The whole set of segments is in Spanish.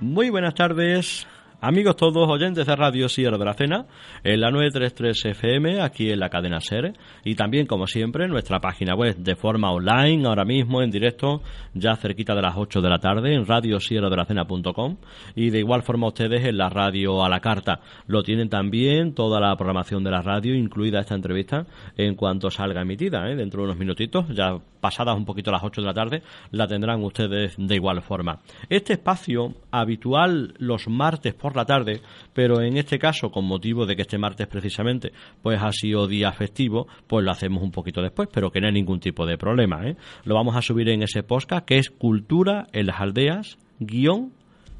muy buenas tardes. Amigos todos, oyentes de Radio Sierra de la Cena, en la 933 FM, aquí en la cadena SER, y también, como siempre, en nuestra página web de forma online, ahora mismo en directo, ya cerquita de las 8 de la tarde, en Radio Sierra de la Cena.com, y de igual forma ustedes en la radio a la carta. Lo tienen también toda la programación de la radio, incluida esta entrevista, en cuanto salga emitida, ¿eh? dentro de unos minutitos, ya pasadas un poquito las 8 de la tarde, la tendrán ustedes de igual forma. Este espacio habitual los martes por la tarde, pero en este caso, con motivo de que este martes precisamente pues ha sido día festivo, pues lo hacemos un poquito después, pero que no hay ningún tipo de problema. ¿eh? Lo vamos a subir en ese podcast que es Cultura en las Aldeas, guion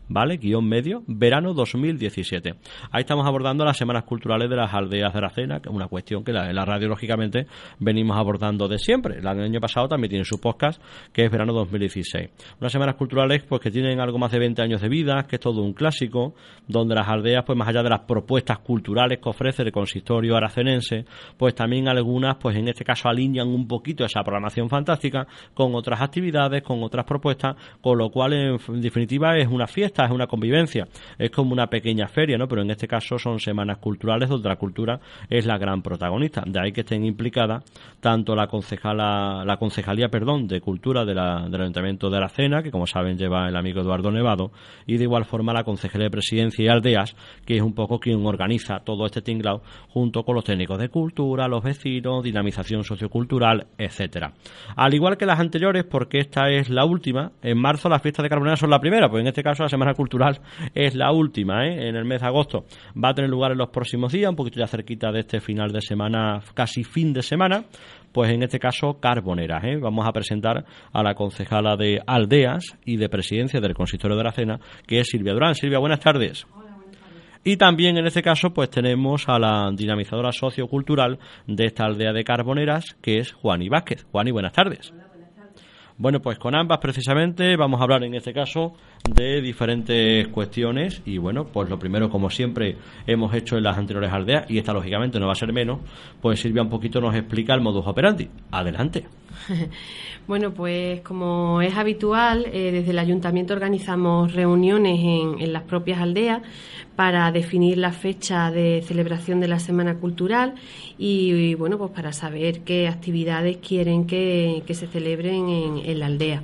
¿vale? Guión medio, verano 2017. Ahí estamos abordando las semanas culturales de las aldeas de la cena, que es una cuestión que la, la radio, lógicamente, venimos abordando de siempre. El año pasado también tiene su podcast, que es verano 2016. Unas semanas culturales, pues que tienen algo más de 20 años de vida, que es todo un clásico, donde las aldeas, pues más allá de las propuestas culturales que ofrece el consistorio aracenense, pues también algunas, pues en este caso alinean un poquito esa programación fantástica con otras actividades, con otras propuestas, con lo cual, en definitiva, es una fiesta es una convivencia, es como una pequeña feria, ¿no? Pero en este caso son semanas culturales donde la cultura es la gran protagonista. De ahí que estén implicadas tanto la concejala, la concejalía, perdón, de cultura del Ayuntamiento de Aracena, que como saben lleva el amigo Eduardo Nevado, y de igual forma la concejalía de presidencia y aldeas, que es un poco quien organiza todo este tinglao junto con los técnicos de cultura, los vecinos, dinamización sociocultural, etcétera. Al igual que las anteriores, porque esta es la última, en marzo las fiestas de Carbonera son la primera, pues en este caso la semana cultural es la última, ¿eh? en el mes de agosto. Va a tener lugar en los próximos días, un poquito ya cerquita de este final de semana, casi fin de semana, pues en este caso Carboneras. ¿eh? Vamos a presentar a la concejala de Aldeas y de Presidencia del Consistorio de la Cena, que es Silvia Durán. Silvia, buenas tardes. Y también en este caso, pues tenemos a la dinamizadora sociocultural de esta aldea de Carboneras, que es Juani Vázquez. Juani, buenas tardes. Bueno, pues con ambas precisamente vamos a hablar en este caso de diferentes cuestiones y bueno, pues lo primero como siempre hemos hecho en las anteriores aldeas y esta lógicamente no va a ser menos, pues Silvia un poquito nos explica el modus operandi. Adelante. Bueno, pues como es habitual, eh, desde el ayuntamiento organizamos reuniones en, en, las propias aldeas para definir la fecha de celebración de la Semana Cultural y, bueno, pues para saber qué actividades quieren que, se celebren en, la aldea.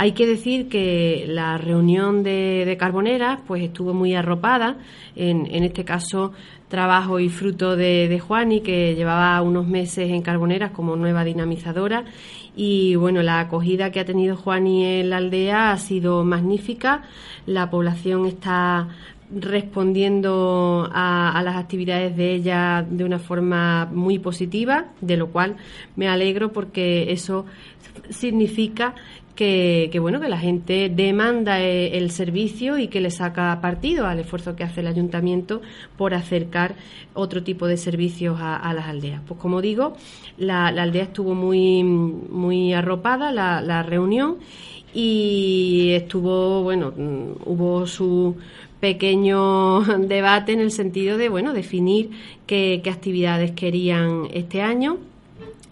Hay que decir que la reunión de, Carboneras pues estuvo muy arropada, en, este caso trabajo y fruto de, de Juani, que llevaba unos meses en Carboneras como nueva dinamizadora y bueno, la acogida que ha tenido Juani en la aldea ha sido magnífica. La población está respondiendo a, las actividades de ella de una forma muy positiva, de lo cual me alegro porque eso significa que, bueno que la gente demanda eh, el servicio y que le saca partido al esfuerzo que hace el ayuntamiento por acercar otro tipo de servicios a, las aldeas. Pues como digo, la, aldea estuvo muy muy arropada la, la reunión y estuvo bueno hubo su pequeño debate en el sentido de bueno definir qué, qué actividades querían este año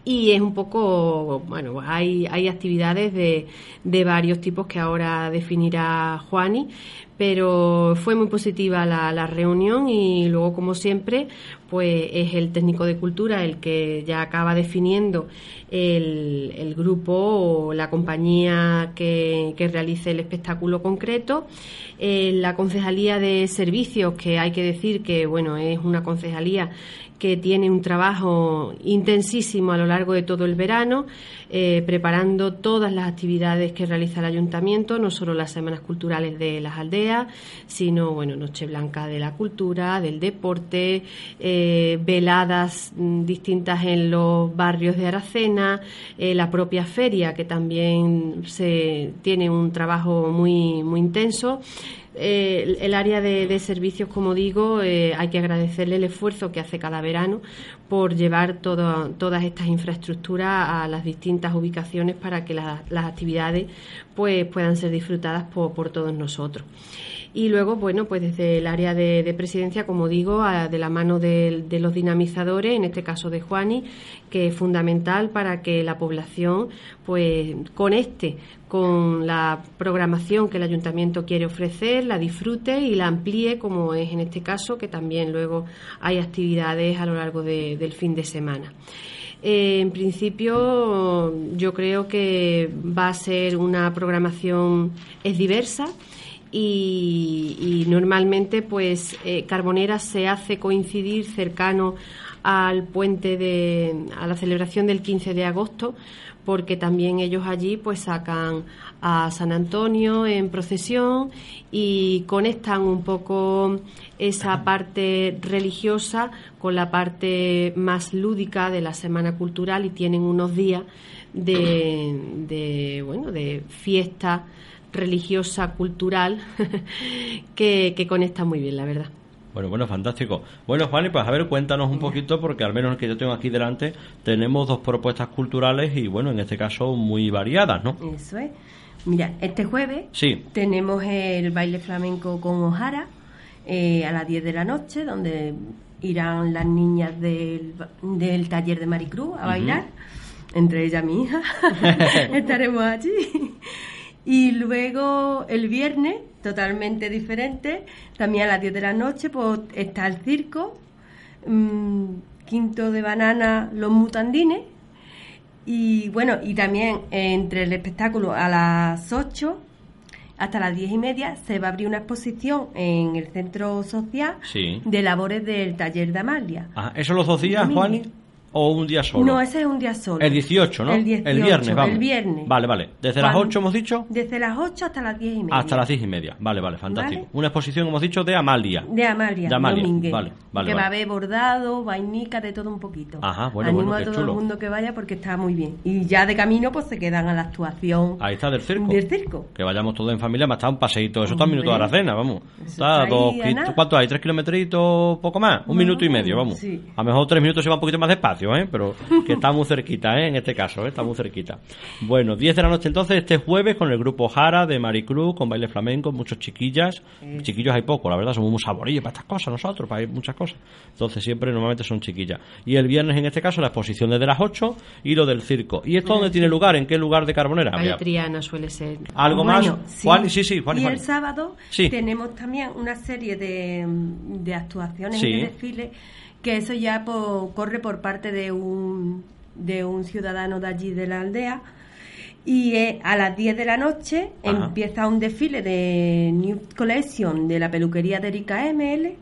y es un poco, bueno, hay, hay actividades de, de varios tipos que ahora definirá Juani, pero fue muy positiva la, la, reunión y luego, como siempre, pues es el técnico de cultura el que ya acaba definiendo el, el grupo o la compañía que, que realice el espectáculo concreto. Eh, la concejalía de servicios, que hay que decir que, bueno, es una concejalía que tiene un trabajo intensísimo a lo largo de todo el verano, eh, preparando todas las actividades que realiza el ayuntamiento, no solo las semanas culturales de las aldeas, sino, bueno, Noche Blanca de la cultura, del deporte, eh, veladas mm, distintas en los barrios de Aracena, eh, la propia feria, que también se tiene un trabajo muy, muy intenso. Eh, el área de, servicios, como digo, eh, hay que agradecerle el esfuerzo que hace cada verano por llevar todas estas infraestructuras a las distintas ubicaciones para que las actividades pues, puedan ser disfrutadas por todos nosotros. Y luego, bueno, pues desde el área de, presidencia, como digo, de la mano de, los dinamizadores, en este caso de Juani, que es fundamental para que la población pues conecte con la programación que el ayuntamiento quiere ofrecer, la disfrute y la amplíe, como es en este caso, que también luego hay actividades a lo largo del fin de semana. Eh, en principio, yo creo que va a ser una programación es diversa y, normalmente pues eh, Carbonera se hace coincidir cercano al puente de a la celebración del 15 de agosto porque también ellos allí pues sacan a San Antonio en procesión y conectan un poco esa parte religiosa con la parte más lúdica de la semana cultural y tienen unos días de, de bueno de fiesta religiosa, cultural, que, que conecta muy bien, la verdad. Bueno, bueno, fantástico. Bueno, Juan, pues a ver, cuéntanos un poquito, porque al menos el que yo tengo aquí delante, tenemos dos propuestas culturales y, bueno, en este caso muy variadas, ¿no? Eso es. Mira, este jueves sí. tenemos el baile flamenco con Ojara eh, a las 10 de la noche, donde irán las niñas del, del taller de Maricruz a bailar, entre ellas mi hija. Estaremos allí. Y luego el viernes, totalmente diferente, también a las 10 de la noche, pues está el circo, mm, quinto de banana, los mutandines. Y bueno, y también entre el espectáculo a las 8 hasta las 10 y media se va a abrir una exposición en el centro social de labores del taller de Amalia. Ah, ¿Eso los dos días, Juan? O un día solo? No, ese es un día solo. El 18, ¿no? El, 18, el viernes, vamos. El viernes. Vale, vale. ¿Desde las 8 hemos dicho? Desde las 8 hasta las 10 y media. Hasta las 10 y media. Vale, vale, fantástico. Una exposición, hemos dicho, de Amalia. De Amalia. De Amalia. Vale, vale. Que va a haber bordado, vainica, de todo un poquito. Ajá, bueno, Animo bueno, a todo el mundo que vaya porque está muy bien. Y ya de camino, pues se quedan a la actuación. Ahí está, del circo. Del circo. Que vayamos todos en familia, más está un paseíto. Eso está un minuto de la cena, vamos. Está, dos, ¿Cuánto hay? ¿Tres kilometritos? Poco más. Un minuto y medio, vamos. A lo mejor tres minutos se va un poquito más despacio, ¿eh? Pero que está muy cerquita, ¿eh? En este caso, ¿eh? está muy cerquita. Bueno, 10 de la noche entonces, este jueves con el grupo Jara de Maricruz, con baile flamenco, muchos chiquillas. Chiquillos hay poco, la verdad, somos muy saborillos para estas cosas nosotros, para muchas cosas. Entonces siempre normalmente son chiquillas. Y el viernes en este caso la exposición desde las 8 y lo del circo. ¿Y esto dónde tiene lugar? ¿En qué lugar de Carbonera? Valle Triana suele ser. ¿Algo más? Sí. Sí, y el sábado tenemos también una serie de, de actuaciones y de desfiles que eso ya corre por parte de un de un ciudadano de allí de la aldea. Y eh, a las 10 de la noche empieza un desfile de New Collection de la peluquería de Erika ML.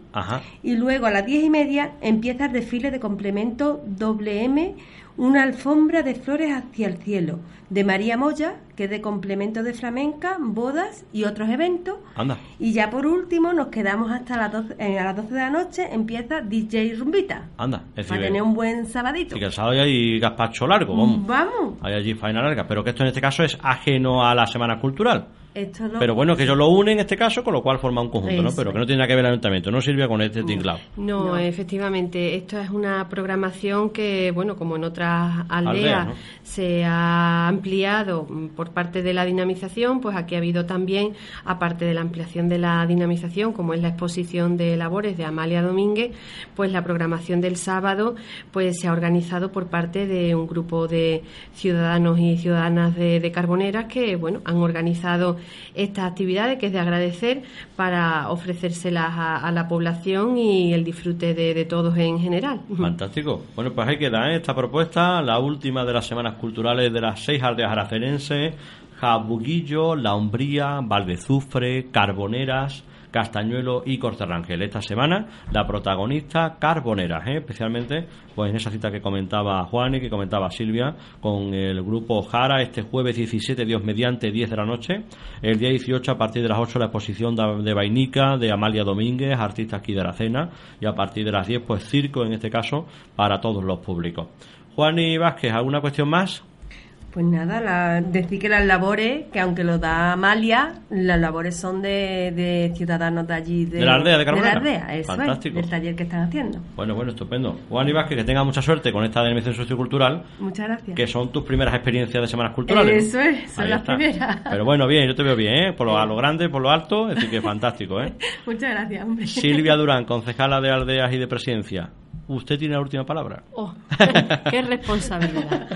Y luego a las 10 y media empieza el desfile de complemento WM una alfombra de flores hacia el cielo, de María Moya, que es de complemento de flamenca, bodas y otros eventos. Anda. Y ya por último nos quedamos hasta las 12, eh, a las 12 de la noche, empieza DJ Rumbita. Anda, es Para tener un buen sabadito. Y que el sábado hay gazpacho largo, vamos. Vamos. Hay allí faena larga, pero que esto en este caso es ajeno a la Semana Cultural. Pero bueno, que ellos lo unen en este caso, con lo cual forma un conjunto, ¿no? Pero que no tiene nada que ver el ayuntamiento, no sirve con este tinglado. No, efectivamente, esto es una programación que, bueno, como en otras aldeas se ha ampliado por parte de la dinamización, pues aquí ha habido también, aparte de la ampliación de la dinamización, como es la exposición de labores de Amalia Domínguez, pues la programación del sábado, pues se ha organizado por parte de un grupo de ciudadanos y ciudadanas de, de Carboneras que, bueno, han organizado estas actividades que es de agradecer para ofrecérselas a, la población y el disfrute de, todos en general. Fantástico. Bueno, pues ahí queda ¿eh? esta propuesta, la última de las semanas culturales de las seis aldeas aracenenses, Jabuguillo, La Umbría, Valvezufre, Carboneras, Castañuelo y Corterrangel. Esta semana la protagonista Carbonera, ¿eh? especialmente pues en esa cita que comentaba Juan y que comentaba Silvia con el grupo Jara este jueves 17 Dios mediante 10 de la noche, el día 18 a partir de las 8 la exposición de Vainica de Amalia Domínguez, artista aquí de la cena y a partir de las 10 pues circo en este caso para todos los públicos. Juan y Vázquez, ¿alguna cuestión más? Pues nada, decir que las labores, que aunque lo da Amalia, las labores son de, ciudadanos de allí. De, la aldea de Carbonera. De la aldea, eso Fantástico. del taller que están haciendo. Bueno, bueno, estupendo. Juan Vázquez, que tenga mucha suerte con esta dimensión sociocultural. Muchas gracias. Que son tus primeras experiencias de semanas culturales. Eso es, son las primeras. Pero bueno, bien, yo te veo bien, ¿eh? Por lo, a lo grande, por lo alto, es decir que fantástico, ¿eh? Muchas gracias, hombre. Silvia Durán, concejala de aldeas y de presidencia. Usted tiene la última palabra. Oh, qué responsabilidad.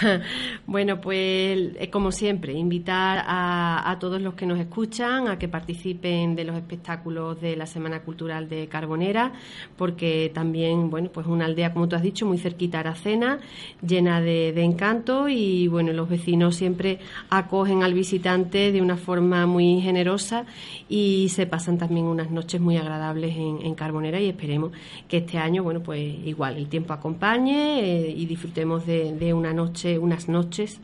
bueno, pues eh, como siempre, invitar a, todos los que nos escuchan a que participen de los espectáculos de la Semana Cultural de Carbonera, porque también, bueno, pues una aldea, como tú has dicho, muy cerquita a Aracena, llena de, encanto y, bueno, los vecinos siempre acogen al visitante de una forma muy generosa y se pasan también unas noches muy agradables en, en Carbonera y esperemos que este año, bueno, pues igual el tiempo acompañe eh, y disfrutemos de, una noche, unas noches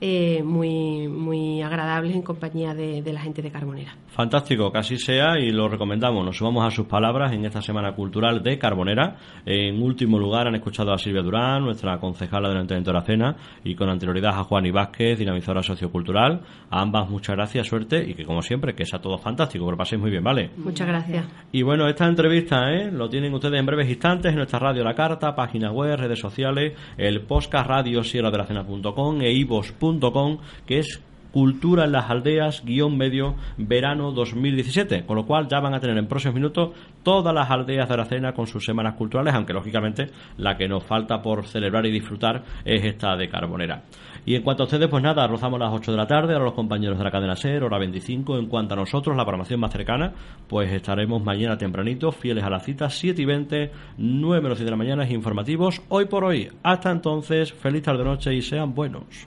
eh, muy, muy agradables en compañía de, la gente de Carbonera. Fantástico, que así sea y lo recomendamos. Nos sumamos a sus palabras en esta Semana Cultural de Carbonera. En último lugar han escuchado a Silvia Durán, nuestra concejala del Ayuntamiento de la Cena, y con anterioridad a Juan Ibásquez, dinamizadora sociocultural. A ambas muchas gracias, suerte y que como siempre, que sea todo fantástico, que lo paséis muy bien, ¿vale? Muchas gracias. Y bueno, esta entrevista ¿eh? lo tienen ustedes en breves instantes en nuestra radio La Carta, página web, redes sociales, el podcast radio sierra de la e ivos.com, que es Cultura en las Aldeas, guion medio, verano 2017. Con lo cual ya van a tener en próximos minutos todas las aldeas de Aracena con sus semanas culturales, aunque lógicamente la que nos falta por celebrar y disfrutar es esta de Carbonera. Y en cuanto a ustedes, pues nada, rozamos las 8 de la tarde, ahora los compañeros de la cadena SER, hora 25. En cuanto a nosotros, la programación más cercana, pues estaremos mañana tempranito, fieles a la cita, 7 y 20, 9 menos 7 de la mañana, informativos, hoy por hoy. Hasta entonces, feliz tarde noche y sean buenos.